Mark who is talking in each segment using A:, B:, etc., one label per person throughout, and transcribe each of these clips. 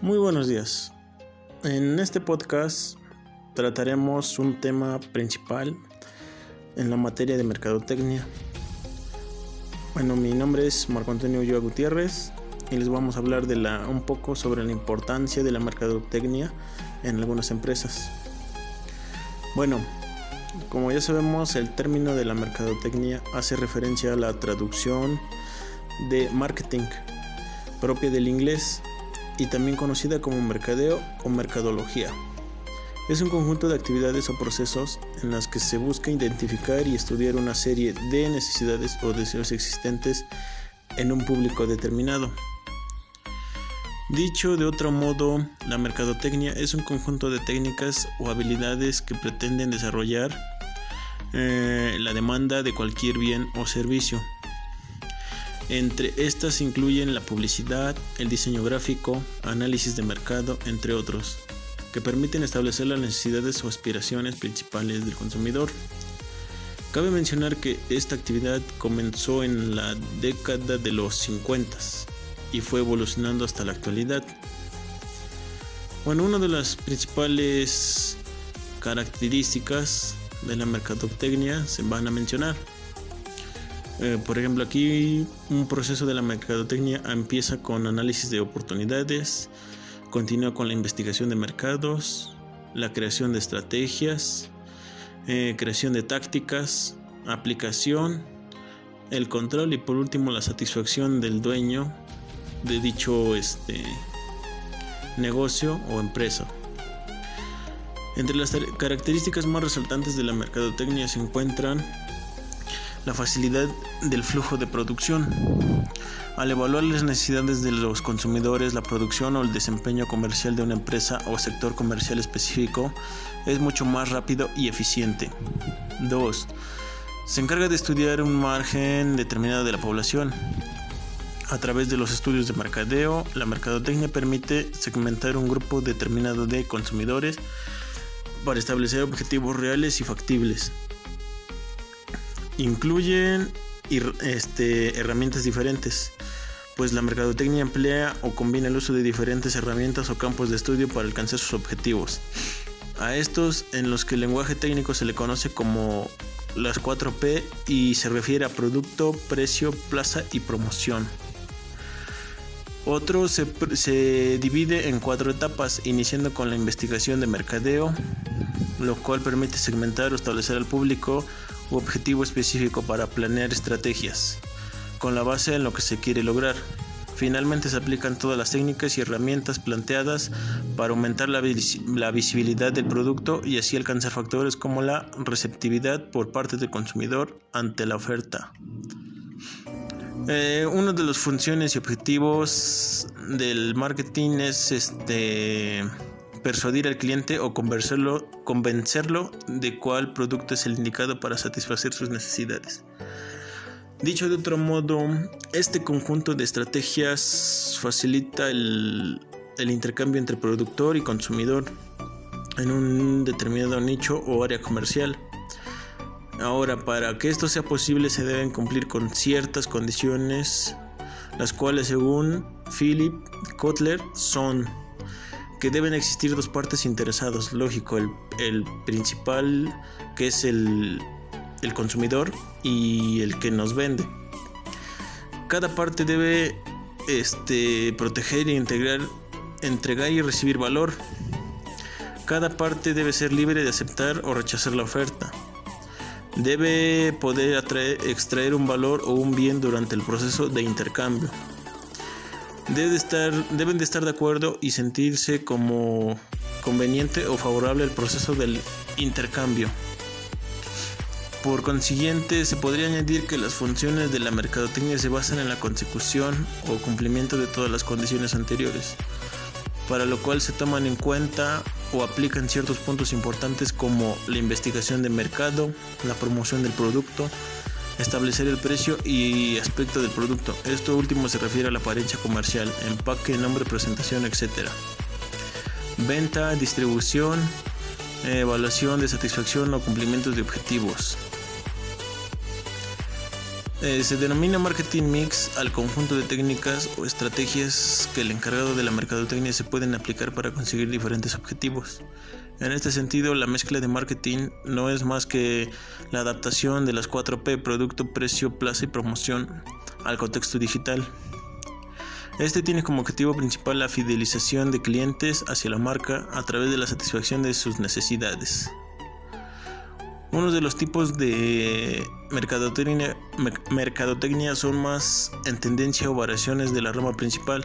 A: Muy buenos días. En este podcast trataremos un tema principal en la materia de mercadotecnia. Bueno, mi nombre es Marco Antonio Ulloa Gutiérrez y les vamos a hablar de la, un poco sobre la importancia de la mercadotecnia en algunas empresas. Bueno, como ya sabemos, el término de la mercadotecnia hace referencia a la traducción de marketing propia del inglés y también conocida como mercadeo o mercadología. Es un conjunto de actividades o procesos en las que se busca identificar y estudiar una serie de necesidades o deseos existentes en un público determinado. Dicho de otro modo, la mercadotecnia es un conjunto de técnicas o habilidades que pretenden desarrollar eh, la demanda de cualquier bien o servicio entre estas incluyen la publicidad, el diseño gráfico, análisis de mercado, entre otros, que permiten establecer las necesidades o aspiraciones principales del consumidor. Cabe mencionar que esta actividad comenzó en la década de los 50 y fue evolucionando hasta la actualidad. Bueno, una de las principales características de la mercadotecnia se van a mencionar. Eh, por ejemplo, aquí un proceso de la mercadotecnia empieza con análisis de oportunidades, continúa con la investigación de mercados, la creación de estrategias, eh, creación de tácticas, aplicación, el control y por último la satisfacción del dueño de dicho este, negocio o empresa. Entre las características más resaltantes de la mercadotecnia se encuentran la facilidad del flujo de producción. Al evaluar las necesidades de los consumidores, la producción o el desempeño comercial de una empresa o sector comercial específico es mucho más rápido y eficiente. 2. Se encarga de estudiar un margen determinado de la población. A través de los estudios de mercadeo, la mercadotecnia permite segmentar un grupo determinado de consumidores para establecer objetivos reales y factibles incluyen este, herramientas diferentes, pues la mercadotecnia emplea o combina el uso de diferentes herramientas o campos de estudio para alcanzar sus objetivos. A estos en los que el lenguaje técnico se le conoce como las 4P y se refiere a producto, precio, plaza y promoción. Otro se, se, divide en cuatro etapas, iniciando con la investigación de mercadeo, lo cual permite segmentar o establecer al público u objetivo específico para planear estrategias, con la base en lo que se quiere lograr. Finalmente se aplican todas las técnicas y herramientas planteadas para aumentar la, visibilidad del producto y así alcanzar factores como la receptividad por parte del consumidor ante la oferta. Eh, uno de las funciones y objetivos del marketing es este persuadir al cliente o convencerlo, convencerlo de cuál producto es el indicado para satisfacer sus necesidades. Dicho de otro modo, este conjunto de estrategias facilita el, el intercambio entre productor y consumidor en un determinado nicho o área comercial. Ahora, para que esto sea posible se deben cumplir con ciertas condiciones, las cuales según Philip Kotler son que deben existir dos partes interesadas, lógico, el, principal que es el, el, consumidor y el que nos vende. Cada parte debe este, proteger e integrar, entregar y recibir valor. Cada parte debe ser libre de aceptar o rechazar la oferta. Debe poder extraer un valor o un bien durante el proceso de intercambio estar, deben de estar de acuerdo y sentirse como conveniente o favorable al proceso del intercambio. Por consiguiente, se podría añadir que las funciones de la mercadotecnia se basan en la consecución o cumplimiento de todas las condiciones anteriores, para lo cual se toman en cuenta o aplican ciertos puntos importantes como la investigación de mercado, la promoción del producto, establecer el precio y aspecto del producto. Esto último se refiere a la apariencia comercial, empaque, nombre, presentación, etc. Venta, distribución, evaluación de satisfacción o cumplimientos de objetivos. Eh, se denomina marketing mix al conjunto de técnicas o estrategias que el encargado de la mercadotecnia se pueden aplicar para conseguir diferentes objetivos. En este sentido, la mezcla de marketing no es más que la adaptación de las 4P, producto, precio, plaza y promoción, al contexto digital. Este tiene como objetivo principal la fidelización de clientes hacia la marca a través de la satisfacción de sus necesidades. Uno de los tipos de mercadotecnia, mercadotecnia son más en tendencia o variaciones de la rama principal,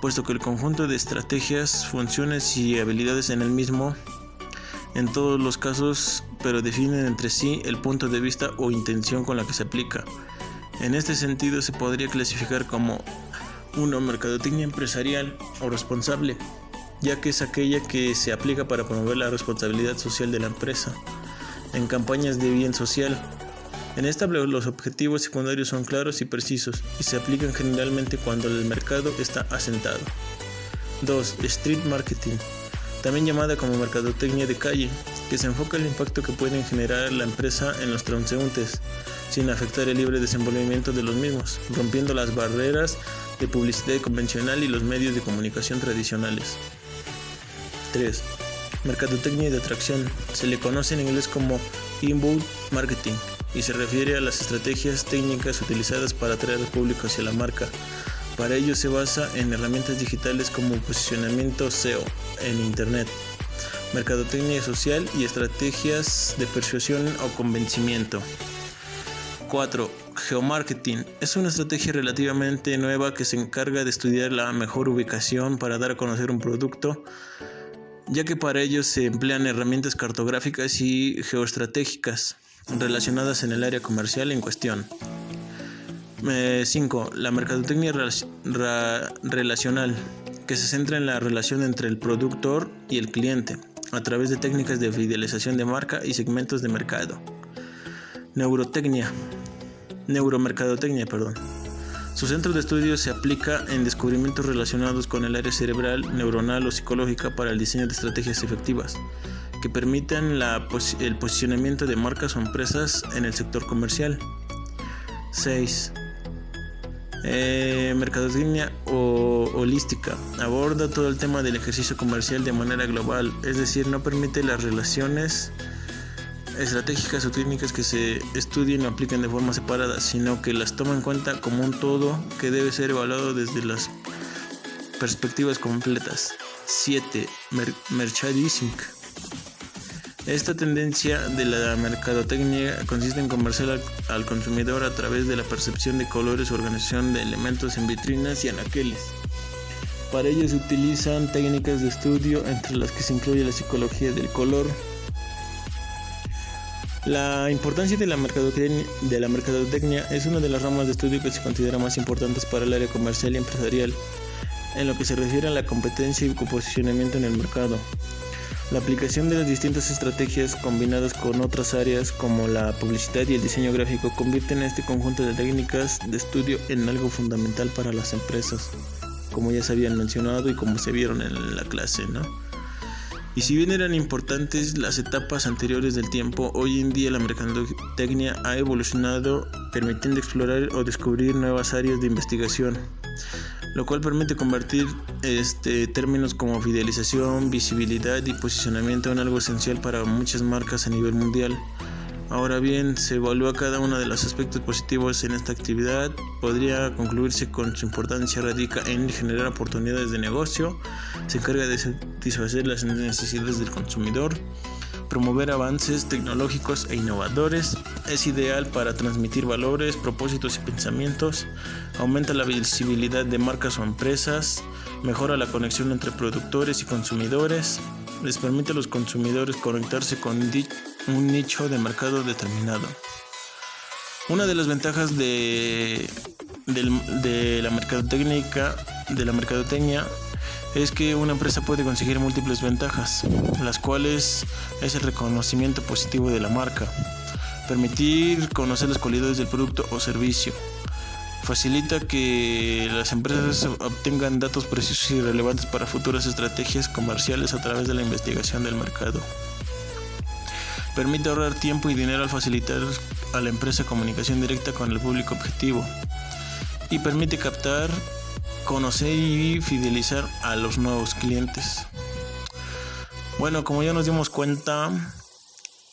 A: puesto que el conjunto de estrategias, funciones y habilidades en el mismo, en todos los casos, pero definen entre sí el punto de vista o intención con la que se aplica. En este sentido se podría clasificar como una mercadotecnia empresarial o responsable, ya que es aquella que se aplica para promover la responsabilidad social de la empresa en campañas de bien social. En esta los objetivos secundarios son claros y precisos y se aplican generalmente cuando el mercado está asentado. 2. Street Marketing, también llamada como mercadotecnia de calle, que se enfoca en el impacto que puede generar la empresa en los transeúntes, sin afectar el libre desenvolvimiento de los mismos, rompiendo las barreras de publicidad convencional y los medios de comunicación tradicionales. 3. Mercadotecnia de atracción. Se le conoce en inglés como inbound marketing y se refiere a las estrategias técnicas utilizadas para atraer al público hacia la marca. Para ello se basa en herramientas digitales como posicionamiento SEO en Internet, mercadotecnia social y estrategias de persuasión o convencimiento. 4. Geomarketing. Es una estrategia relativamente nueva que se encarga de estudiar la mejor ubicación para dar a conocer un producto ya que para ello se emplean herramientas cartográficas y geoestratégicas relacionadas en el área comercial en cuestión. 5. Eh, la mercadotecnia relacional, que se centra en la relación entre el productor y el cliente, a través de técnicas de fidelización de marca y segmentos de mercado. Neurotecnia, neuromercadotecnia, perdón su centro de estudio se aplica en descubrimientos relacionados con el área cerebral, neuronal o psicológica para el diseño de estrategias efectivas que permitan el posicionamiento de marcas o empresas en el sector comercial. 6. Eh, mercadotecnia o holística. Aborda todo el tema del ejercicio comercial de manera global, es decir, no permite las relaciones estratégicas o técnicas que se estudien o apliquen de forma separada, sino que las toma en cuenta como un todo que debe ser evaluado desde las perspectivas completas. 7. merchandising. Esta tendencia de la mercadotecnia consiste en conversar al, consumidor a través de la percepción de colores o organización de elementos en vitrinas y anaqueles. Para ello se utilizan técnicas de estudio entre las que se incluye la psicología del color, la importancia de la, mercadotecnia, es una de las ramas de estudio que se considera más importantes para el área comercial y empresarial, en lo que se refiere a la competencia y posicionamiento en el mercado. La aplicación de las distintas estrategias combinadas con otras áreas como la publicidad y el diseño gráfico convierten a este conjunto de técnicas de estudio en algo fundamental para las empresas, como ya se habían mencionado y como se vieron en la clase, ¿no? Y si bien eran importantes las etapas anteriores del tiempo, hoy en día la mercadotecnia ha evolucionado permitiendo explorar o descubrir nuevas áreas de investigación, lo cual permite convertir este, términos como fidelización, visibilidad y posicionamiento en algo esencial para muchas marcas a nivel mundial. Ahora bien, se evalúa cada uno de los aspectos positivos en esta actividad. Podría concluirse con su importancia radica en generar oportunidades de negocio, se encarga de satisfacer las necesidades del consumidor, promover avances tecnológicos e innovadores, es ideal para transmitir valores, propósitos y pensamientos, aumenta la visibilidad de marcas o empresas, mejora la conexión entre productores y consumidores, les permite a los consumidores conectarse con un nicho de mercado determinado. Una de las ventajas de, de la mercadotecnia de la mercadotecnia es que una empresa puede conseguir múltiples ventajas, las cuales es el reconocimiento positivo de la marca, permitir conocer las cualidades del producto o servicio, facilita que las empresas obtengan datos precisos y relevantes para futuras estrategias comerciales a través de la investigación del mercado. Permite ahorrar tiempo y dinero al facilitar a la empresa comunicación directa con el público objetivo y permite captar, conocer y fidelizar a los nuevos clientes. Bueno, como ya nos dimos cuenta,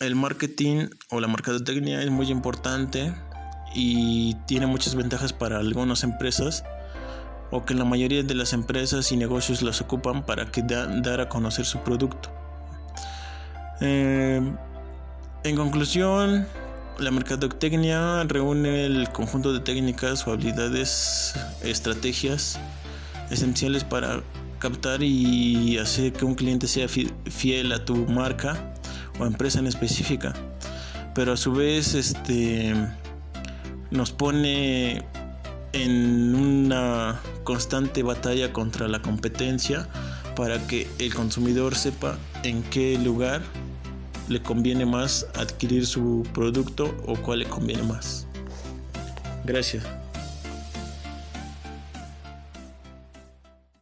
A: el marketing o la mercadotecnia es muy importante y tiene muchas ventajas para algunas empresas o que la mayoría de las empresas y negocios las ocupan para que dar a conocer su producto. Eh, en conclusión, la mercadotecnia reúne el conjunto de técnicas o habilidades, estrategias esenciales para captar y hacer que un cliente sea fiel a tu marca o empresa en específica. Pero a su vez este nos pone en una constante batalla contra la competencia para que el consumidor sepa en qué lugar le conviene más adquirir su producto o cuál le conviene más. Gracias.